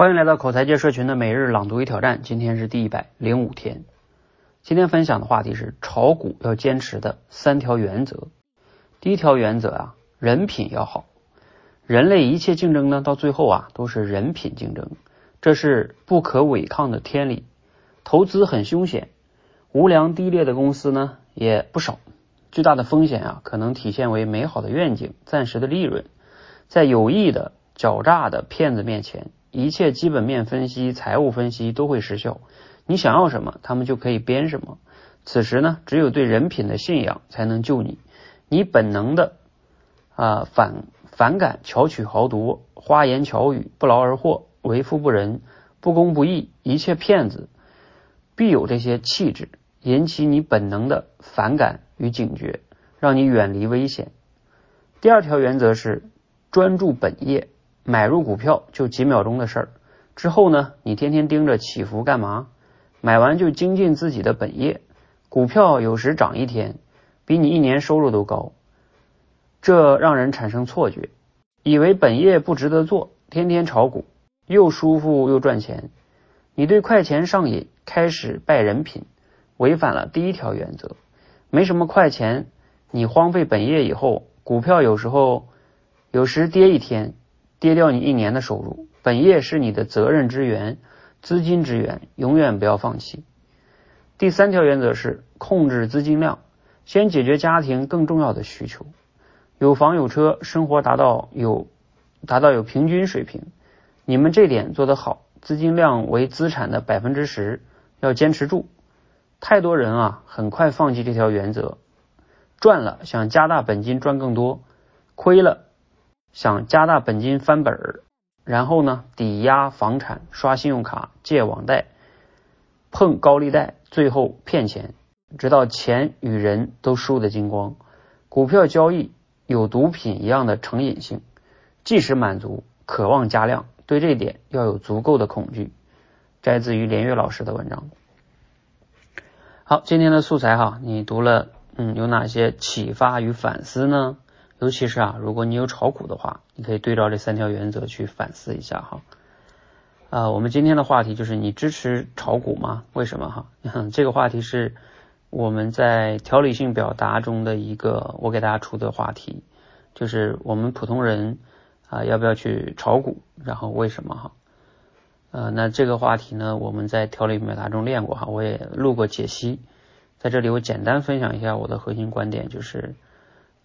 欢迎来到口才界社群的每日朗读与挑战，今天是第一百零五天。今天分享的话题是炒股要坚持的三条原则。第一条原则啊，人品要好。人类一切竞争呢，到最后啊，都是人品竞争，这是不可违抗的天理。投资很凶险，无良低劣的公司呢也不少。巨大的风险啊，可能体现为美好的愿景、暂时的利润，在有意的狡诈的骗子面前。一切基本面分析、财务分析都会失效。你想要什么，他们就可以编什么。此时呢，只有对人品的信仰才能救你。你本能的啊反反感巧取豪夺、花言巧语、不劳而获、为富不仁、不公不义，一切骗子必有这些气质，引起你本能的反感与警觉，让你远离危险。第二条原则是专注本业。买入股票就几秒钟的事儿，之后呢，你天天盯着起伏干嘛？买完就精进自己的本业。股票有时涨一天，比你一年收入都高，这让人产生错觉，以为本业不值得做，天天炒股又舒服又赚钱。你对快钱上瘾，开始败人品，违反了第一条原则。没什么快钱，你荒废本业以后，股票有时候有时跌一天。跌掉你一年的收入，本业是你的责任之源、资金之源，永远不要放弃。第三条原则是控制资金量，先解决家庭更重要的需求，有房有车，生活达到有达到有平均水平。你们这点做得好，资金量为资产的百分之十，要坚持住。太多人啊，很快放弃这条原则，赚了想加大本金赚更多，亏了。想加大本金翻本儿，然后呢，抵押房产、刷信用卡、借网贷、碰高利贷，最后骗钱，直到钱与人都输得精光。股票交易有毒品一样的成瘾性，即使满足，渴望加量，对这点要有足够的恐惧。摘自于连岳老师的文章。好，今天的素材哈，你读了，嗯，有哪些启发与反思呢？尤其是啊，如果你有炒股的话，你可以对照这三条原则去反思一下哈。啊，我们今天的话题就是你支持炒股吗？为什么哈？这个话题是我们在条理性表达中的一个我给大家出的话题，就是我们普通人啊要不要去炒股，然后为什么哈？呃，那这个话题呢，我们在条理表达中练过哈，我也录过解析，在这里我简单分享一下我的核心观点，就是。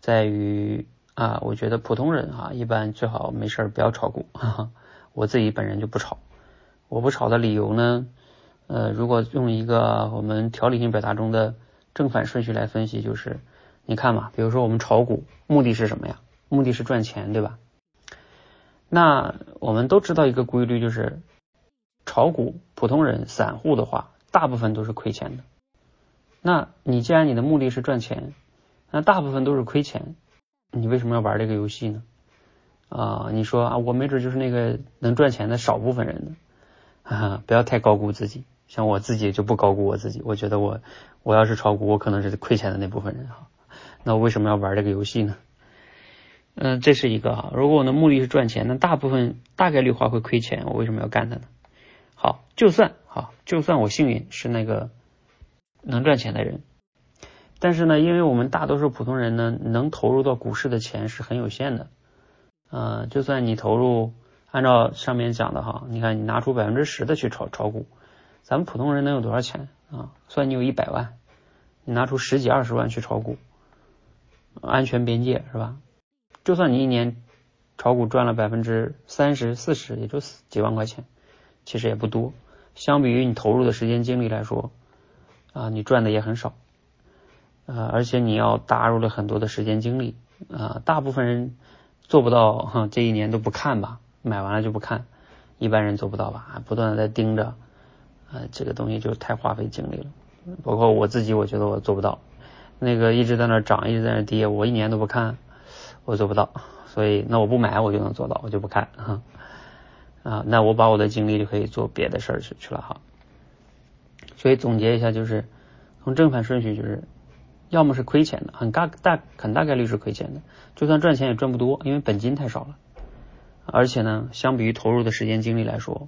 在于啊，我觉得普通人啊，一般最好没事儿不要炒股哈哈。我自己本人就不炒，我不炒的理由呢，呃，如果用一个我们条理性表达中的正反顺序来分析，就是你看嘛，比如说我们炒股目的是什么呀？目的是赚钱，对吧？那我们都知道一个规律，就是炒股普通人散户的话，大部分都是亏钱的。那你既然你的目的是赚钱，那大部分都是亏钱，你为什么要玩这个游戏呢？啊，你说啊，我没准就是那个能赚钱的少部分人呢，哈哈不要太高估自己。像我自己就不高估我自己，我觉得我我要是炒股，我可能是亏钱的那部分人哈。那我为什么要玩这个游戏呢？嗯，这是一个哈。如果我的目的是赚钱，那大部分大概率话会亏钱，我为什么要干它呢？好，就算好，就算我幸运是那个能赚钱的人。但是呢，因为我们大多数普通人呢，能投入到股市的钱是很有限的。呃，就算你投入，按照上面讲的哈，你看你拿出百分之十的去炒炒股，咱们普通人能有多少钱啊？算你有一百万，你拿出十几二十万去炒股，安全边界是吧？就算你一年炒股赚了百分之三十四十，也就几万块钱，其实也不多。相比于你投入的时间精力来说，啊，你赚的也很少。呃，而且你要搭入了很多的时间精力啊，大部分人做不到哈，这一年都不看吧，买完了就不看，一般人做不到吧，不断的在盯着，呃，这个东西就太花费精力了。包括我自己，我觉得我做不到，那个一直在那涨，一直在那跌，我一年都不看，我做不到。所以那我不买，我就能做到，我就不看哈啊，那我把我的精力就可以做别的事儿去去了哈。所以总结一下，就是从正反顺序就是。要么是亏钱的，很大大很大概率是亏钱的，就算赚钱也赚不多，因为本金太少了。而且呢，相比于投入的时间精力来说，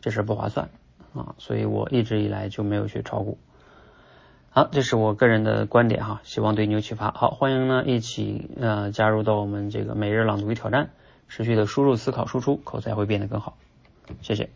这事不划算啊，所以我一直以来就没有去炒股。好，这是我个人的观点哈，希望对你有启发。好，欢迎呢一起呃加入到我们这个每日朗读与挑战，持续的输入、思考、输出，口才会变得更好。谢谢。